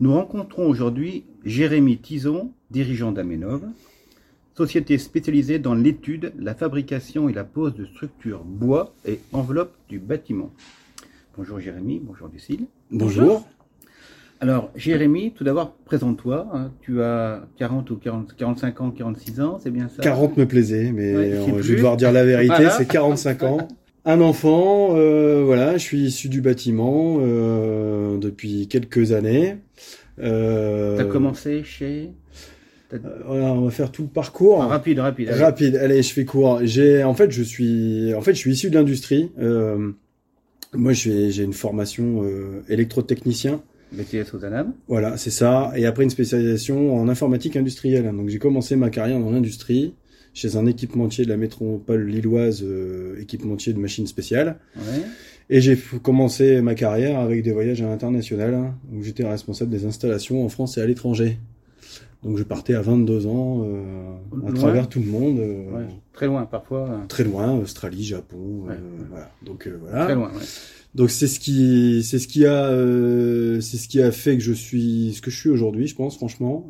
Nous rencontrons aujourd'hui Jérémy Tison, dirigeant d'Amenov, société spécialisée dans l'étude, la fabrication et la pose de structures bois et enveloppes du bâtiment. Bonjour Jérémy, bonjour Lucille. Bonjour. Alors Jérémy, tout d'abord, présente-toi. hein. Tu as 40 ou 40, 45 ans, 46 ans, c'est bien ça? 40 me plaisait, mais Ouais, je sais euh, je plus. vais devoir dire la vérité, Voilà. c'est 45 ans. Un enfant, euh, voilà, je suis issu du bâtiment euh, depuis quelques années. Euh, Tu as commencé chez... t'as- euh, voilà, on va faire tout le parcours. Ah, rapide, rapide. allez. Rapide, allez, je fais court. J'ai, en fait, je suis, en fait, je suis issu de l'industrie. Euh, moi, j'ai j'ai une formation euh, électrotechnicien. BTS aux ANAM. Voilà, c'est ça. Et après une spécialisation en informatique industrielle. Donc j'ai commencé ma carrière dans l'industrie, chez un équipementier de la métropole lilloise, euh, équipementier de machines spéciales. Ouais. Et j'ai commencé ma carrière avec des voyages à l'international, hein, où j'étais responsable des installations en France et à l'étranger. Donc je partais à 22 ans, euh, à travers tout le monde, euh, Ouais. Très loin parfois. euh, très loin, Australie, Japon, Ouais. voilà. Donc euh, voilà. Très loin, ouais. Donc c'est ce qui c'est ce qui a euh, c'est ce qui a fait que je suis ce que je suis aujourd'hui, je pense franchement.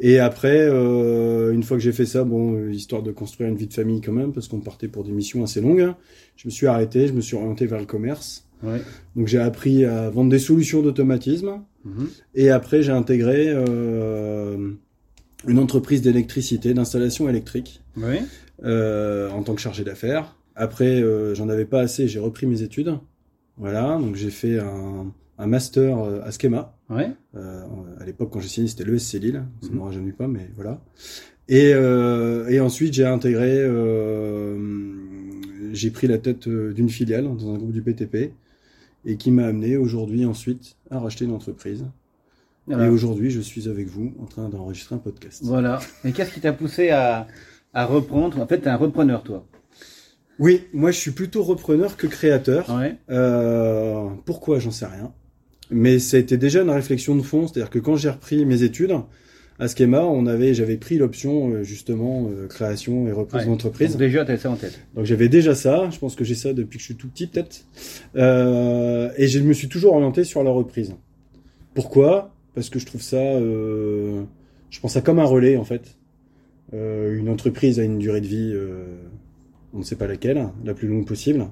Et après, euh, une fois que j'ai fait ça, bon, histoire de construire une vie de famille quand même, parce qu'on partait pour des missions assez longues, hein, je me suis arrêté, je me suis orienté vers le commerce. Ouais. Donc j'ai appris à vendre des solutions d'automatisme. Mhm. Et après, j'ai intégré euh, une entreprise d'électricité, d'installation électrique Ouais. euh, en tant que chargé d'affaires. Après, euh, j'en avais pas assez, j'ai repris mes études. Voilà, donc j'ai fait un, un master euh, à Schema. Ouais. Euh, à l'époque, quand j'ai signé, c'était l'ESC Lille. Ça ne Mhm. me rajeunit pas, mais voilà. Et, euh, et ensuite, j'ai intégré, euh, j'ai pris la tête d'une filiale dans un groupe du PTP et qui m'a amené aujourd'hui ensuite à racheter une entreprise. Voilà. Et aujourd'hui, je suis avec vous en train d'enregistrer un podcast. Voilà. Et qu'est-ce qui t'a poussé à, à reprendre? En fait, t'es un repreneur, toi. Oui, moi je suis plutôt repreneur que créateur. Ouais. Euh, pourquoi? J'en sais rien. Mais ça a été déjà une réflexion de fond, c'est-à-dire que quand j'ai repris mes études à Schema, on avait, j'avais pris l'option euh, justement euh, création et reprise Ouais. d'entreprise. Donc déjà, t'avais ça en tête. Donc j'avais déjà ça. Je pense que j'ai ça depuis que je suis tout petit peut-être. Euh, et je me suis toujours orienté sur la reprise. Pourquoi? Parce que je trouve ça, euh, je pense ça comme un relais en fait. Euh, une entreprise a une durée de vie, euh, on ne sait pas laquelle, la plus longue possible.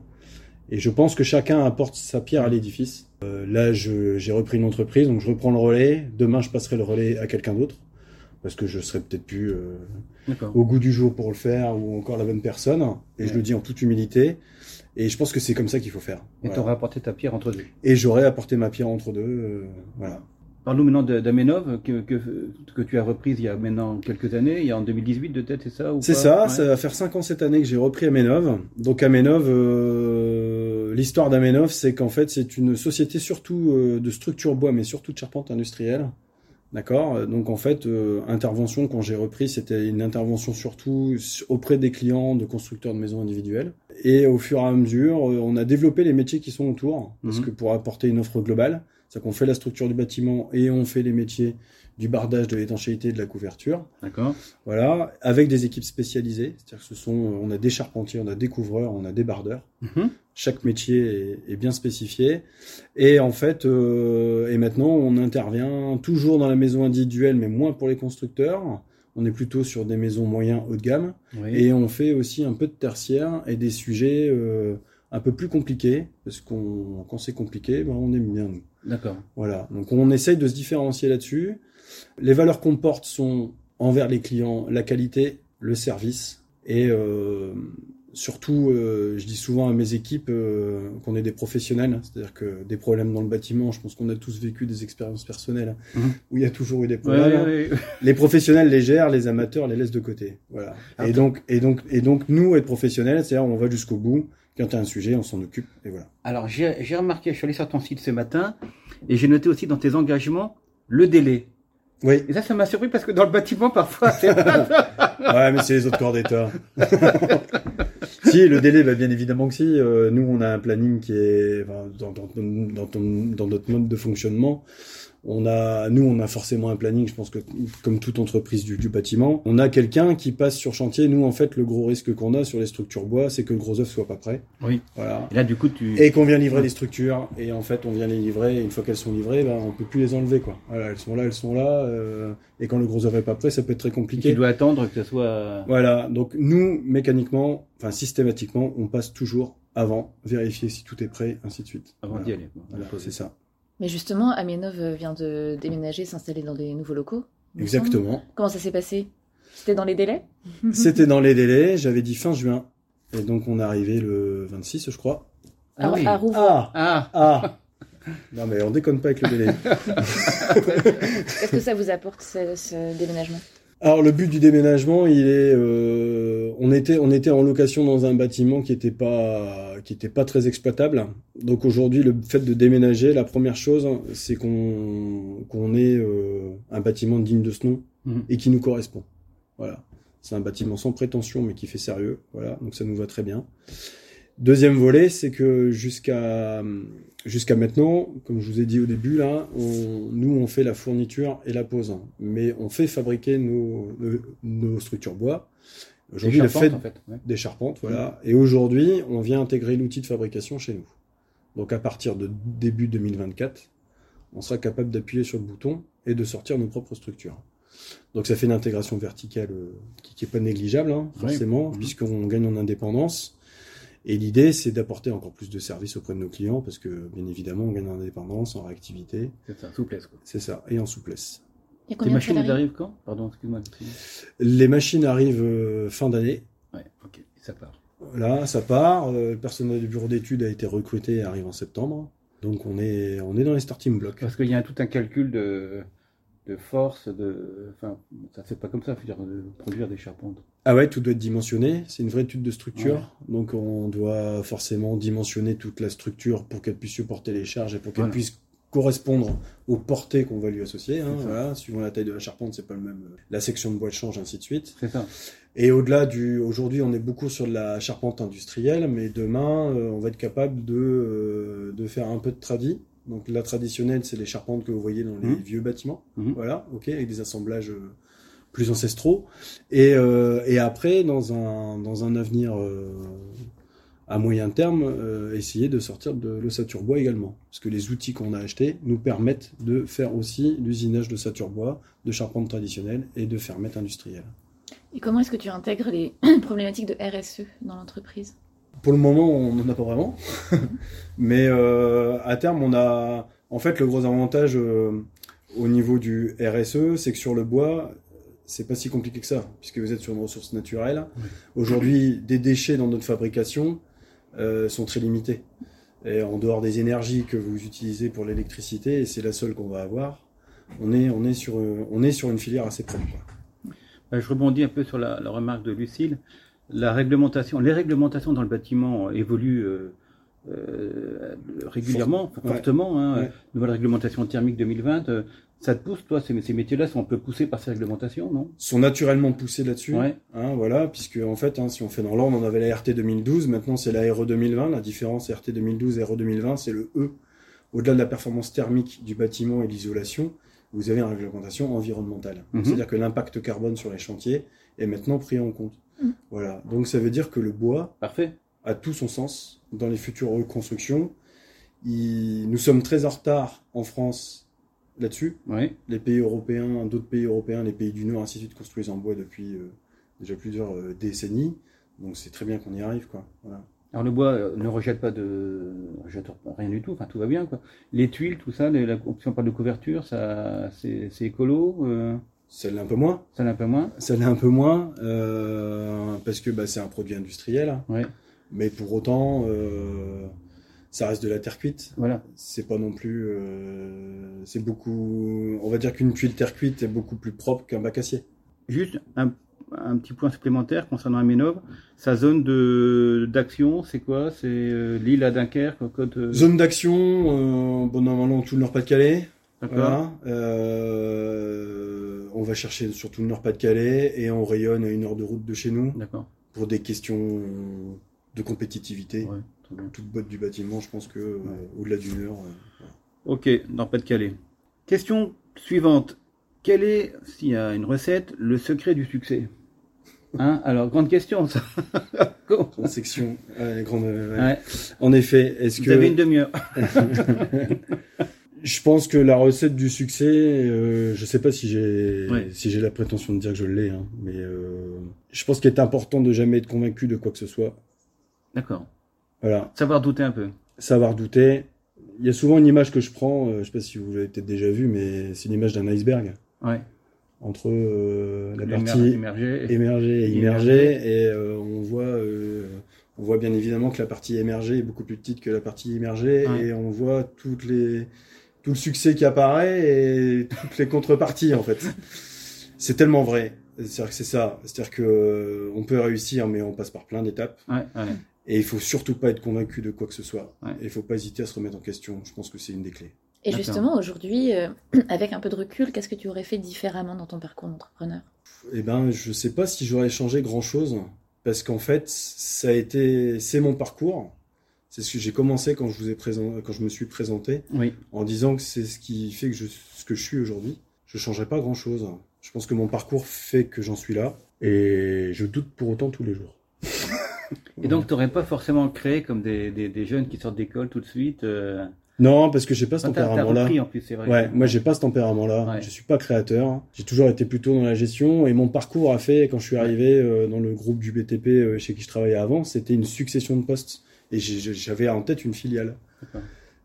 Et je pense que chacun apporte sa pierre à l'édifice. Euh, là, j'ai repris une entreprise, donc je reprends le relais. Demain, je passerai le relais à quelqu'un d'autre parce que je serai peut-être plus euh, au goût du jour pour le faire ou encore la bonne personne. Et je le dis en toute humilité. Et je pense que c'est comme ça qu'il faut faire. Et Voilà. t'auras apporté ta pierre entre deux. Et j'aurais apporté ma pierre entre deux. euh, voilà. Parle-nous maintenant d'Amenov, que, que, que tu as reprise il y a maintenant quelques années, il y a en 2018 de tête, c'est ça C'est ça, Ouais. ça va faire cinq ans cette année que j'ai repris Amenov. Donc Amenov, euh, l'histoire d'Amenov, c'est qu'en fait c'est une société surtout euh, de structure bois, mais surtout de charpente industrielle. D'accord? Donc en fait, euh, intervention quand j'ai repris, c'était une intervention surtout auprès des clients de constructeurs de maisons individuelles. Et au fur et à mesure, euh, on a développé les métiers qui sont autour, parce Mhm. que pour apporter une offre globale, c'est qu'on fait la structure du bâtiment et on fait les métiers du bardage, de l'étanchéité, de la couverture. D'accord. Voilà, avec des équipes spécialisées, c'est-à-dire que ce sont, on a des charpentiers, on a des couvreurs, on a des bardeurs. Mhm. Chaque métier est, est bien spécifié. Et en fait, euh, et maintenant, on intervient toujours dans la maison individuelle, mais moins pour les constructeurs. On est plutôt sur des maisons moyens haut de gamme. Oui. Et on fait aussi un peu de tertiaire et des sujets euh, un peu plus compliqués, parce qu'on quand c'est compliqué, ben, on aime bien nous. D'accord. Voilà, donc on essaye de se différencier là-dessus. Les valeurs qu'on porte sont envers les clients la qualité, le service et euh, surtout, euh, je dis souvent à mes équipes euh, qu'on est des professionnels, c'est-à-dire que des problèmes dans le bâtiment, je pense qu'on a tous vécu des expériences personnelles Mhm. où il y a toujours eu des problèmes. ouais, ouais. Les professionnels les gèrent, les amateurs les laissent de côté. Voilà. Et Attends. donc, et donc, et donc, nous être professionnels, c'est-à-dire on va jusqu'au bout. Quand il y a un sujet, on s'en occupe et voilà. Alors, j'ai remarqué, je suis allé sur ton site ce matin, et j'ai noté aussi dans tes engagements le délai. Oui. Et ça, ça m'a surpris parce que dans le bâtiment, parfois, c'est. Ouais, mais c'est les autres corps d'État. si, le délai, bah, bien évidemment que si. Euh, nous, on a un planning qui est enfin, dans, dans, dans, ton- dans notre mode de fonctionnement. On a, nous, on a forcément un planning. Je pense que comme toute entreprise du, du bâtiment, on a quelqu'un qui passe sur chantier. Nous, en fait, le gros risque qu'on a sur les structures bois, c'est que le gros œuf soit pas prêt. Oui. Voilà. Et là, du coup, tu. Et qu'on vient livrer les structures, et en fait on vient les livrer, et une fois qu'elles sont livrées, ben, on peut plus les enlever quoi. Voilà, elles sont là, elles sont là, euh, et quand le gros œuvre est pas prêt, ça peut être très tu compliqué. dois attendre que ce soit. Voilà, donc nous, mécaniquement, enfin systématiquement, on passe toujours avant, vérifier si tout est prêt, ainsi de suite. Avant Voilà. d'y aller. Voilà, c'est ça. Mais justement, Amienov vient de déménager, s'installer dans des nouveaux locaux. Exactement. Comment ça s'est passé? C'était dans les délais? C'était dans les délais, j'avais dit fin juin, et donc on est arrivé le 26, je crois. Ah à, oui. à Rouvres. Ah Ah Ah Non mais on déconne pas avec le délai. Qu'est-ce que ça vous apporte, ce, ce déménagement? Alors le but du déménagement, il est, euh, on était, on était en location dans un bâtiment qui était pas, qui était pas très exploitable. Donc aujourd'hui, le fait de déménager, la première chose, c'est qu'on, qu'on ait euh, un bâtiment digne de ce nom Mhm. et qui nous correspond. Voilà, c'est un bâtiment sans prétention mais qui fait sérieux. Voilà, donc ça nous va très bien. Deuxième volet, c'est que jusqu'à jusqu'à maintenant, comme je vous ai dit au début là, on, nous on fait la fourniture et la pose, mais on fait fabriquer nos, nos structures bois. Aujourd'hui, le fait en fait. ouais. des charpentes, voilà. Et aujourd'hui, on vient intégrer l'outil de fabrication chez nous. Donc à partir de début 2024, on sera capable d'appuyer sur le bouton et de sortir nos propres structures. Donc ça fait une intégration verticale euh, qui n'est pas négligeable, hein, forcément, Mhm. puisqu'on gagne en indépendance. Et l'idée, c'est d'apporter encore plus de services auprès de nos clients, parce que bien évidemment, on gagne en indépendance, en réactivité, C'est ça, souplesse. Quoi. c'est ça, et en souplesse. Il y a Tes combien de machines, arrivent quand? Pardon, excuse-moi. Les machines arrivent euh, fin d'année, Ouais, ok, ça part. Là, ça part. euh, Le personnel du bureau d'études a été recruté et arrive en septembre. Donc on est, on est dans les starting blocks. Parce qu'il y a tout un calcul de, de force, de. Enfin, ça se fait pas comme ça, faut dire, de produire des charpentes. Ah ouais, tout doit être dimensionné. C'est une vraie étude de structure. Donc on doit forcément dimensionner toute la structure pour qu'elle puisse supporter les charges et pour qu'elle Voilà. puisse correspondre aux portées qu'on va lui associer. hein, voilà. Suivant la taille de la charpente, c'est pas le même. La section de bois change, ainsi de suite. Ça. Et au-delà du, aujourd'hui, on est beaucoup sur de la charpente industrielle, mais demain, euh, on va être capable de, euh, de faire un peu de tradi. Donc la traditionnelle, c'est les charpentes que vous voyez dans les Mhm. vieux bâtiments. Mhm. Voilà, ok, avec des assemblages euh, plus ancestraux. Et, euh, et après, dans un, dans un avenir euh, à moyen terme, euh, essayer de sortir de l'ossature bois également. Parce que les outils qu'on a achetés nous permettent de faire aussi l'usinage de ossature bois, de charpente traditionnelle et de fermettes industrielles. Et comment est-ce que tu intègres les problématiques de RSE dans l'entreprise? Pour le moment, on n'en a pas vraiment. Mais euh, à terme, on a. En fait, le gros avantage euh, au niveau du RSE, c'est que sur le bois, c'est pas si compliqué que ça, puisque vous êtes sur une ressource naturelle. Oui. Aujourd'hui, des déchets dans notre fabrication euh, sont très limités. Et en dehors des énergies que vous utilisez pour l'électricité, et c'est la seule qu'on va avoir, on est, on est, sur, euh, on est sur une filière assez propre. Euh, Je rebondis un peu sur la, la remarque de Lucille. La réglementation, les réglementations dans le bâtiment évoluent euh, euh, régulièrement, fortement. Hein. Ouais. Nouvelle réglementation thermique 2020. euh, ça te pousse, toi, ces, ces métiers-là sont un peu poussés par ces réglementations, non? Sont naturellement poussés là-dessus. Ouais. Hein, voilà, puisque en fait, hein, si on fait dans l'ordre, on avait la RT 2012, maintenant c'est la RE 2020. La différence RT 2012 et RE 2020, c'est le E. Au-delà de la performance thermique du bâtiment et l'isolation, vous avez une réglementation environnementale. Mhm. C'est-à-dire que l'impact carbone sur les chantiers est maintenant pris en compte. Mhm. Voilà. Donc ça veut dire que le bois Parfait. A tout son sens dans les futures reconstructions. Il- Nous sommes très en retard en France là-dessus Oui. les pays européens, d'autres pays européens, les pays du Nord, ainsi de suite, construisent en bois depuis euh, déjà plusieurs euh, décennies. Donc c'est très bien qu'on y arrive, quoi. Voilà. Alors le bois euh, ne rejette pas de rejette rien du tout, enfin tout va bien quoi. Les tuiles, tout ça, les- la, si on parle de couverture, ça c'est écolo, Ça l'est un peu moins. ça l'est un peu moins. Ça l'est un peu moins parce que bah, c'est un produit industriel. Ouais. Mais pour autant, euh, ça reste de la terre cuite. Voilà. C'est pas non plus. euh, c'est beaucoup. On va dire qu'une tuile terre cuite est beaucoup plus propre qu'un bac acier. Juste un, un petit point supplémentaire concernant Amenov. Sa zone d'action, c'est quoi? C'est euh, l'île à Dunkerque, côte. euh, Zone d'action, bon, normalement tout le Nord-Pas-de-Calais. D'accord. Voilà. On va chercher surtout le Nord-Pas-de-Calais et on rayonne à une heure de route de chez nous D'accord. pour des questions de compétitivité. Ouais. Toute boîte du bâtiment, je pense que euh, au-delà d'une heure. euh, Ok, Nord-Pas-de-Calais. Question suivante. Quel est, s'il y a une recette, le secret du succès? Hein? Alors, grande question, ça. grande section, ouais, grande, ouais. Ouais. En effet, est-ce Vous que avez une demi-heure. je pense que la recette du succès, euh, je sais pas si j'ai si j'ai la prétention de dire que je l'ai, hein, mais euh, je pense qu'il est important de jamais être convaincu de quoi que ce soit. D'accord. Voilà, Savoir douter un peu. savoir douter. Il y a souvent une image que je prends, euh, je sais pas si vous l'avez peut-être déjà vu, mais c'est l'image d'un iceberg Ouais. entre euh, la partie émerger. émergée et Immergée. et euh, on voit euh, on voit bien évidemment que la partie émergée est beaucoup plus petite que la partie immergée, Ouais. et on voit toutes les tout le succès qui apparaît et toutes les contreparties en fait. C'est tellement vrai. C'est-à-dire que c'est ça. C'est-à-dire que euh, on peut réussir, mais on passe par plein d'étapes. Ouais, ouais. Et il faut surtout pas être convaincu de quoi que ce soit. Ouais. Et il faut pas hésiter à se remettre en question. Je pense que c'est une des clés. Et justement, aujourd'hui, euh, avec un peu de recul, qu'est-ce que tu aurais fait différemment dans ton parcours d'entrepreneur? Eh ben, je sais pas si j'aurais changé grand chose parce qu'en fait, ça a été, c'est mon parcours. C'est ce que j'ai commencé quand je vous ai présenté, quand je me suis présenté, Oui. en disant que c'est ce qui fait que je, ce que je suis aujourd'hui. Je changerai pas grand chose. Je pense que mon parcours fait que j'en suis là et je doute pour autant tous les jours. Et donc, tu n'aurais pas forcément créé comme des, des, des jeunes qui sortent d'école tout de suite. Euh... non, parce que j'ai pas ce tempérament-là. Ouais, moi j'ai pas ce tempérament-là. Ouais. Je suis pas créateur. J'ai toujours été plutôt dans la gestion et mon parcours a fait quand je suis arrivé euh, dans le groupe du BTP euh, chez qui je travaillais avant, c'était une succession de postes et j'avais en tête une filiale.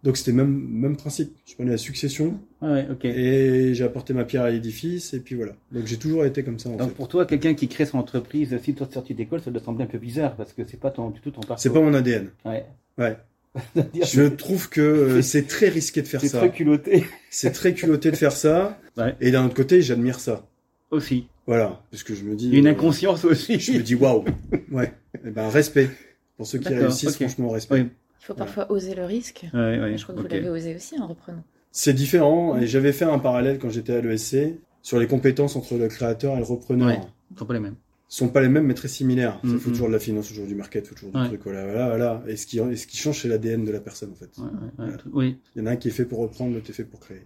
Donc c'était même même principe. Je prenais la succession Ouais, ouais, ok. et j'ai apporté ma pierre à l'édifice et puis voilà. Donc j'ai toujours été comme ça en Donc fait. pour toi, quelqu'un qui crée son entreprise, si toi sorti d'école, ça doit sembler un peu bizarre parce que c'est pas ton, du tout ton parcours. C'est pas mon ADN. Ouais. Ouais. Je trouve que euh, c'est très risqué de faire c'est ça. très culotté C'est très culotté de faire ça. Ouais. Et d'un autre côté, j'admire ça. aussi. Voilà, parce que je me dis. Il y a une euh, inconscience aussi. Je me dis waouh. Ouais. Eh ben respect pour ceux qui réussissent. Franchement respect. Oui. Il faut parfois oser le risque. Ouais, ouais, Je crois que vous l'avez osé aussi en reprenant. C'est différent et j'avais fait un parallèle quand j'étais à l'ESC sur les compétences entre le créateur et le repreneur. Ouais. Sont pas les mêmes. sont pas les mêmes mais très similaires. Il Mhm. faut toujours de la finance, toujours du market, faut toujours Ouais. du truc. Voilà, voilà, voilà. Et ce qui, et ce qui change, c'est l'ADN de la personne en fait. Ouais, ouais, ouais, Voilà. tout- Oui, Il y en a un qui est fait pour reprendre, l'autre est fait pour créer.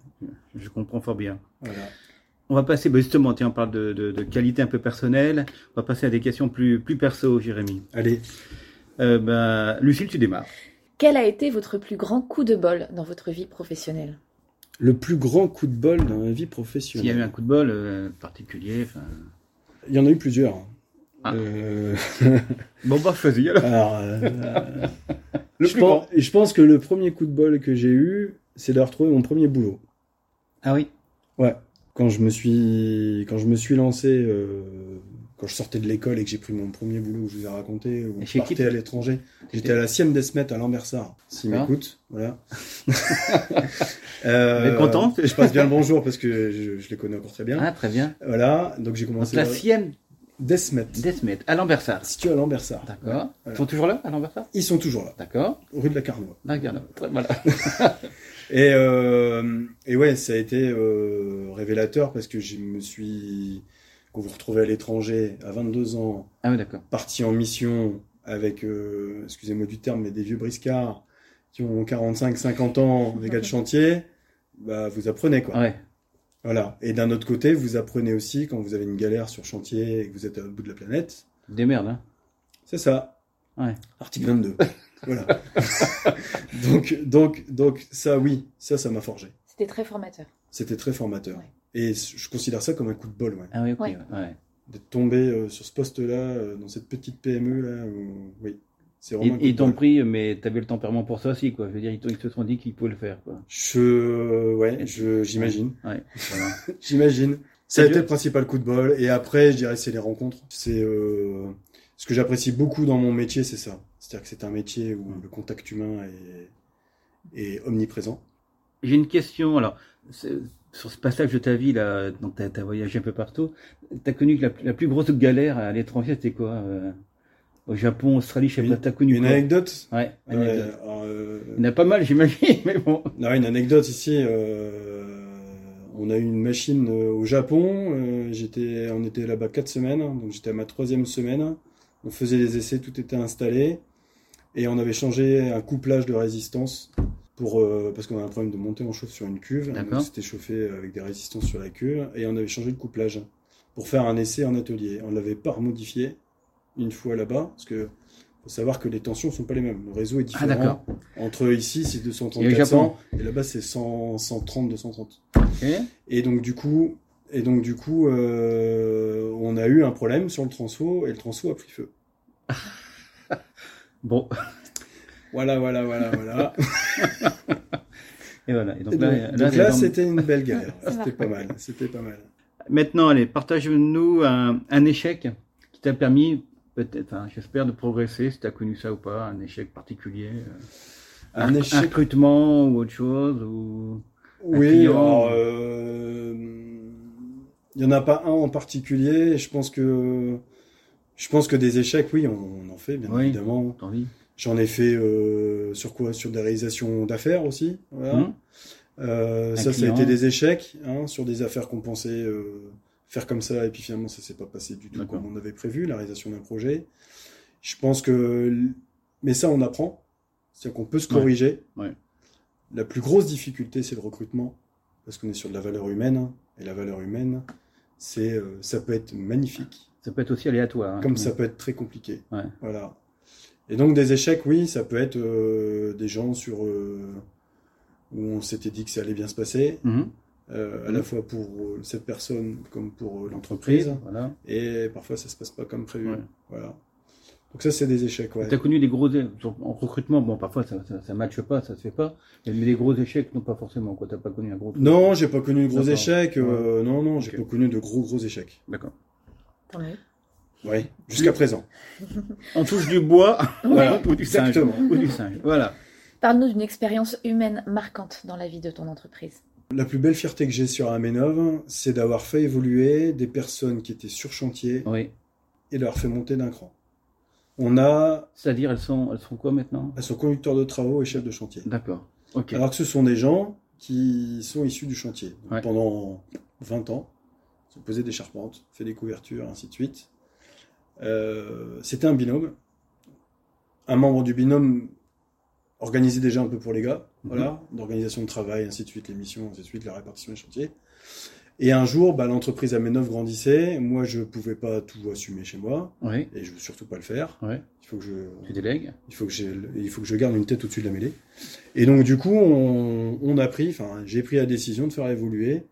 je comprends fort bien. Voilà. On va passer, bah justement, tiens, on parle de, de, de qualité un peu personnelle. On va passer à des questions plus, plus perso, Jérémy. Allez. Euh, bah, Lucille, tu démarres. Quel a été votre plus grand coup de bol dans votre vie professionnelle? Le plus grand coup de bol dans ma vie S'il y a eu professionnelle. un coup de bol euh, particulier, enfin... Il y en a eu plusieurs. Ah. Euh, Bon, bah, choisis alors. alors, euh, Le je, plus pense, grand. je pense que le premier coup de bol que j'ai eu, c'est de retrouver mon premier boulot. Ah oui? Ouais. Quand je me suis, quand je me suis lancé, euh, quand je sortais de l'école et que j'ai pris mon premier boulot, où je vous ai raconté, où je partais à l'étranger, j'étais à la Sienne d'Esmet à Lambersart. S'il m'écoute, voilà. euh, Vous êtes content Je passe bien le bonjour parce que je, je les connais encore très bien. Ah, très bien. Voilà. Donc j'ai Donc, commencé la à- sienne d'Esmet, d'Esmet, à Lambersart. situé à Lambersart. D'accord. Ils Voilà. sont toujours là, à Lambersart? Ils sont toujours là, D'accord. rue de la Carnois. D'accord. Voilà. Et, euh, et ouais, ça a été euh, révélateur parce que je me suis, quand vous retrouvez à l'étranger à 22 ans, Ah oui, parti en mission avec, euh, excusez-moi du terme, mais des vieux briscards qui ont 45, 50 ans, des gars de chantier, bah vous apprenez quoi. Ouais. Voilà. Et d'un autre côté, vous apprenez aussi quand vous avez une galère sur chantier et que vous êtes à l'autre bout de la planète. Des merdes, hein. C'est ça. Ouais. Article 22. voilà. donc, donc, donc, ça, oui, ça, ça m'a forgé. C'était très formateur. C'était très formateur. Ouais. Et je considère ça comme un coup de bol, ouais. Ah oui, ok. Ouais. ouais. D'être tombé euh, sur ce poste-là, euh, dans cette petite PME, là, où- oui. C'est Ils vraiment un coup ils de t'ont pris, mais t'avais le tempérament pour ça aussi, quoi. Je veux dire, ils, t'ont- ils se sont dit qu'ils pouvaient le faire, quoi. Je, ouais, je, j'imagine. Ouais. Voilà. J'imagine. Ça a été dur. le principal coup de bol. Et après, je dirais, c'est les rencontres. C'est euh, ce que j'apprécie beaucoup dans mon métier, c'est ça. C'est-à-dire que c'est un métier où le contact humain est, est omniprésent. J'ai une question. Alors, sur ce passage de ta vie, là, donc t'as as voyagé un peu partout. T'as connu que la, la plus grosse galère à l'étranger, c'était quoi euh, Au Japon, Australie, je sais pas, t'as connu Une quoi anecdote? Ouais, euh, Il y en a pas mal, j'imagine, mais bon. non, une anecdote ici. euh, on a eu une machine au Japon. j'étais, on était là-bas quatre semaines, donc j'étais à ma troisième semaine. On faisait des essais, tout était installé, et on avait changé un couplage de résistance pour euh, parce qu'on a un problème de montée en chauffe sur une cuve. Donc c'était chauffé avec des résistances sur la cuve, et on avait changé le couplage pour faire un essai en atelier. On l'avait pas remodifié une fois là-bas, parce que faut savoir que les tensions sont pas les mêmes. Le réseau est Ah, différent. Entre ici, c'est 230 Et au 400, et là-bas, c'est 100, 130, 230. Ok. Et donc du coup, et donc du coup, euh, on a eu un problème sur le transfo et le transfo a pris feu. Bon, Voilà, voilà, voilà, voilà. et voilà. Et donc Et là, donc, c'était une belle galère. C'était pas mal. C'était pas mal. Maintenant, allez, partage-nous un, un échec qui t'a permis, peut-être, enfin, j'espère, de progresser, si tu as connu ça ou pas, un échec particulier. euh, Un un, échec. recrutement ou autre chose ou... Oui, client. alors, euh, il y en a pas un en particulier. Je pense que, je pense que des échecs, oui, on, on en fait bien Oui. évidemment. T'as envie J'en ai fait euh, sur quoi? Sur des réalisations d'affaires aussi. Voilà. Hum Euh, ça, ça a été des échecs hein, sur des affaires qu'on pensait euh, faire comme ça, et puis finalement, ça s'est pas passé du tout comme on avait prévu, la réalisation d'un projet. Je pense que, mais ça, on apprend, c'est-à-dire qu'on peut se corriger. Ouais. La plus grosse difficulté, c'est le recrutement, parce qu'on est sur de la valeur humaine, hein, et la valeur humaine, c'est, euh, ça peut être magnifique, Ça peut être aussi aléatoire. hein. comme ça peut être très compliqué. Ouais. Voilà. Et donc des échecs, oui, ça peut être euh, des gens sur euh, où on s'était dit que ça allait bien se passer, Mhm. euh, à Mhm. la fois pour cette personne comme pour l'entreprise, Voilà. et parfois ça se passe pas comme prévu. Ouais. Voilà. Donc ça, c'est des échecs, ouais. Tu as connu des gros en recrutement, bon parfois ça, ça, ça matche pas, ça se fait pas, mais des gros échecs, non pas forcément, quoi, t'as pas connu un gros truc. Non, j'ai pas connu de gros échecs. euh, non, non, j'ai pas connu de gros gros échecs. D'accord. Tant mieux. Ouais, jusqu'à présent. On touche du bois Voilà, ou du singe. exactement. Ou du singe. Voilà. Parle-nous d'une expérience humaine marquante dans la vie de ton entreprise. La plus belle fierté que j'ai sur Amenov, c'est d'avoir fait évoluer des personnes qui étaient sur chantier Oui. et de leur fait monter d'un cran. On a, C'est-à-dire, elles sont, elles sont quoi maintenant? Elles sont conducteurs de travaux et chefs de chantier. D'accord. Ok. Alors que ce sont des gens qui sont issus du chantier. Donc, Ouais. Pendant 20 ans, ils ont posé des charpentes, fait des couvertures, ainsi de suite. Euh, C'était un binôme. Un membre du binôme organisait déjà un peu pour les gars, Mhm. voilà, d'organisation de travail, ainsi de suite, les missions, ainsi de suite, la répartition des chantiers. Et un jour, bah, l'entreprise Amenov grandissait. Moi, je pouvais pas tout assumer chez moi, Oui. et je veux surtout pas le faire. Ouais. Il faut que je, Tu délègues. il faut que j'ai, il faut que je garde une tête au-dessus de la mêlée. Et donc du coup, on, on a pris, enfin, j'ai pris la décision de faire évoluer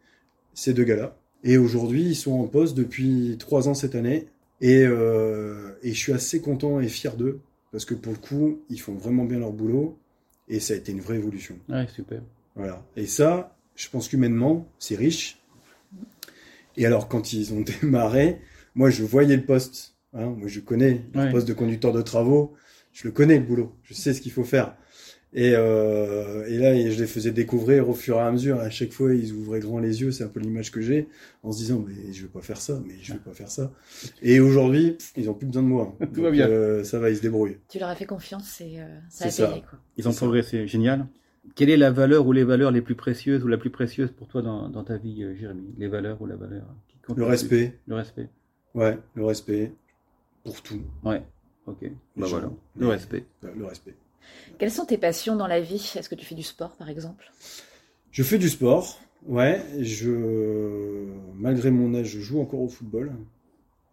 ces deux gars-là. Et aujourd'hui, ils sont en poste depuis trois ans cette année. Et, euh, et je suis assez content et fier d'eux parce que pour le coup, ils font vraiment bien leur boulot et ça a été une vraie évolution. Ouais, super. Voilà. Et ça, je pense qu'humainement, c'est riche. Et alors, quand ils ont démarré, moi, je voyais le poste. Hein, moi, je connais le Ouais. poste de conducteur de travaux. Je le connais, le boulot. Je sais ce qu'il faut faire. Et, euh, et là, je les faisais découvrir au fur et à mesure. À chaque fois, ils ouvraient grand les yeux. C'est un peu l'image que j'ai, en se disant, mais je vais pas faire ça, mais je vais pas faire ça. Et aujourd'hui, ils ont plus besoin de moi. Tout va bien. euh, ça va, ils se débrouillent. Tu leur as fait confiance et euh, ça a payé. Quoi. Ils ont progressé. Génial. Quelle est la valeur ou les valeurs les plus précieuses ou la plus précieuse pour toi dans, dans ta vie, Jérémy? Les valeurs ou la valeur qui compte Le plus? respect. Le respect. Ouais, le respect. Pour tout. Ouais. Ok. Bah voilà. Le les- respect. Le respect. Quelles sont tes passions dans la vie? Est-ce que tu fais du sport, par exemple? Je fais du sport, ouais. Je, malgré mon âge, je joue encore au football.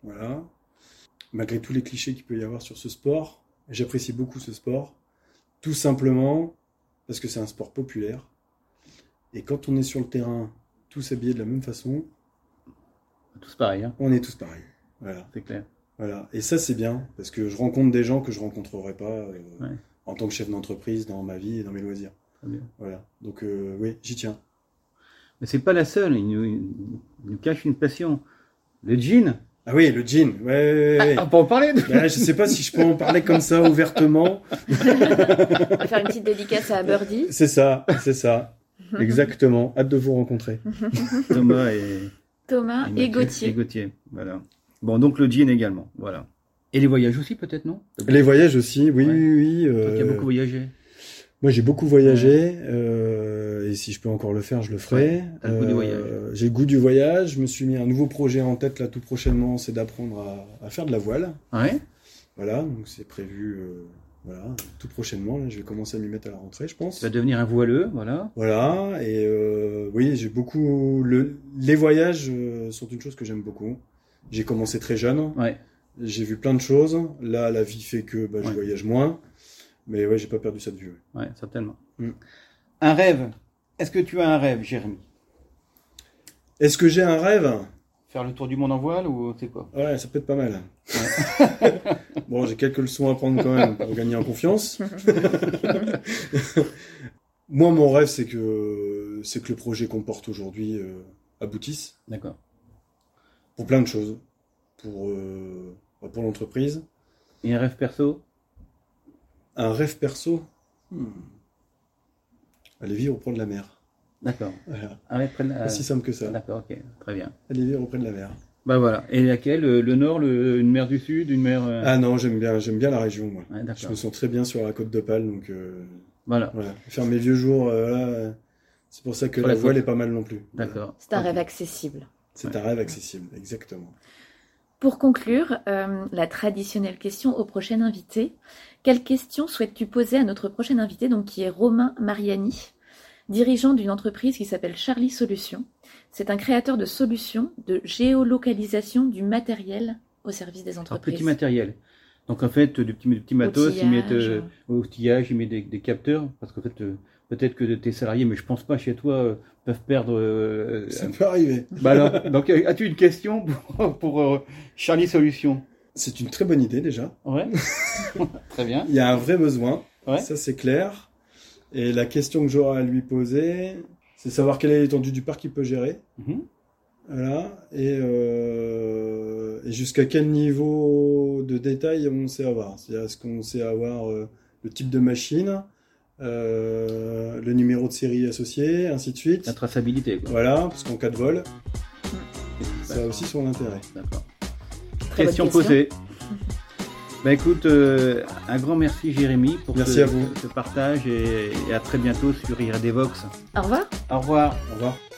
Voilà. Malgré tous les clichés qu'il peut y avoir sur ce sport, j'apprécie beaucoup ce sport. Tout simplement parce que c'est un sport populaire. Et quand on est sur le terrain, tous habillés de la même façon, Tous pareil, hein. on est tous pareils. Voilà. c'est clair. Voilà. Et ça, c'est bien, parce que je rencontre des gens que je rencontrerais pas euh, Ouais. En tant que chef d'entreprise dans ma vie et dans mes loisirs. Bien. Voilà. Donc, euh, oui, j'y tiens. Mais c'est pas la seule. Il nous, il nous cache une passion. Le jean. Ah oui, le jean. Ouais, ouais, ouais. Ah, on peut en parler. de- Bah, je sais pas si je peux en parler comme ça ouvertement. On va faire une petite dédicace à Birdie. C'est ça, c'est ça. Exactement. Hâte de vous rencontrer. Thomas et, Thomas et Et Gauthier. Gauthier. Voilà. Bon, donc le jean également. Voilà. Et les voyages aussi, peut-être, non? Les voyages aussi, oui, Ouais. oui, oui. Euh, qui as beaucoup voyagé. Moi, j'ai beaucoup voyagé, euh, et si je peux encore le faire, je le ferai. Ouais, voyage. J'ai le goût du voyage. Je me suis mis un nouveau projet en tête là tout prochainement, c'est d'apprendre à, à faire de la voile. Ouais. Voilà, donc c'est prévu, euh, voilà, tout prochainement. Là, je vais commencer à m'y mettre à la rentrée, je pense. Tu vas devenir un voileux, voilà. Voilà, et euh, oui, j'ai beaucoup. Le, les voyages euh, sont une chose que j'aime beaucoup. J'ai commencé très jeune. Ouais. J'ai vu plein de choses. Là, la vie fait que bah, je Ouais. voyage moins. Mais ouais, j'ai pas perdu ça de vue. ouais. Ouais, certainement. Mm. Un rêve. Est-ce que tu as un rêve, Jérémy? Est-ce que j'ai un rêve? Faire le tour du monde en voile ou c'est quoi? Ouais, ça peut être pas mal. bon, j'ai quelques leçons à prendre quand même pour gagner en confiance. Moi, mon rêve, c'est que c'est que le projet qu'on porte aujourd'hui euh, aboutisse D'accord. pour plein de choses, pour euh, pour l'entreprise, Et un rêve perso? Un rêve perso? Hmm. Aller vivre auprès de la mer. D'accord. Voilà. Un rêve près de la- Aussi simple que ça. D'accord, ok. Très bien. Aller vivre auprès de la mer. Bah voilà. Et laquelle? Euh, Le nord, le- une mer du sud, une mer... euh, Ah non, j'aime bien, j'aime bien la région, moi. Ouais, Je me sens très bien sur la côte d'Opale, donc euh, Voilà. voilà. Faire mes vieux jours, euh, là, c'est pour ça que Sur la la voile est pas mal non plus. Voilà. D'accord. C'est un rêve accessible. C'est un rêve accessible, exactement. Pour conclure, euh, la traditionnelle question au prochain invité. Quelle question souhaites-tu poser à notre prochain invité, donc qui est Romain Mariani, dirigeant d'une entreprise qui s'appelle Charlie Solutions. C'est un créateur de solutions de géolocalisation du matériel au service des entreprises. petit matériel. Donc en fait, du petit, du petit matos, ils mettent euh, Outillage. outillage, ils mettent des, des capteurs, parce qu'en fait, euh, peut-être que tes salariés, mais je pense pas chez toi, euh, peuvent perdre. euh, Ça peut arriver. bah alors, donc euh, as-tu une question pour, pour Charlie Solutions C'est une très bonne idée déjà. Ouais. Très bien. Il y a un vrai besoin, Ouais. ça c'est clair. Et la question que j'aurai à lui poser, c'est savoir quelle est l'étendue du parc qu'il peut gérer. Mhm. Voilà. Et, et jusqu'à quel niveau de détail on sait avoir? C'est-à-dire, est-ce qu'on sait avoir le type de machine, euh, le numéro de série associé, ainsi de suite. La traçabilité, quoi. Voilà, parce qu'en cas de vol, ça a aussi son intérêt. D'accord. Question posée. Bah écoute, euh, un grand merci Jérémy pour Merci ce, à vous. ce partage et, et à très bientôt sur IRDVox. Au revoir. Au revoir. Au revoir.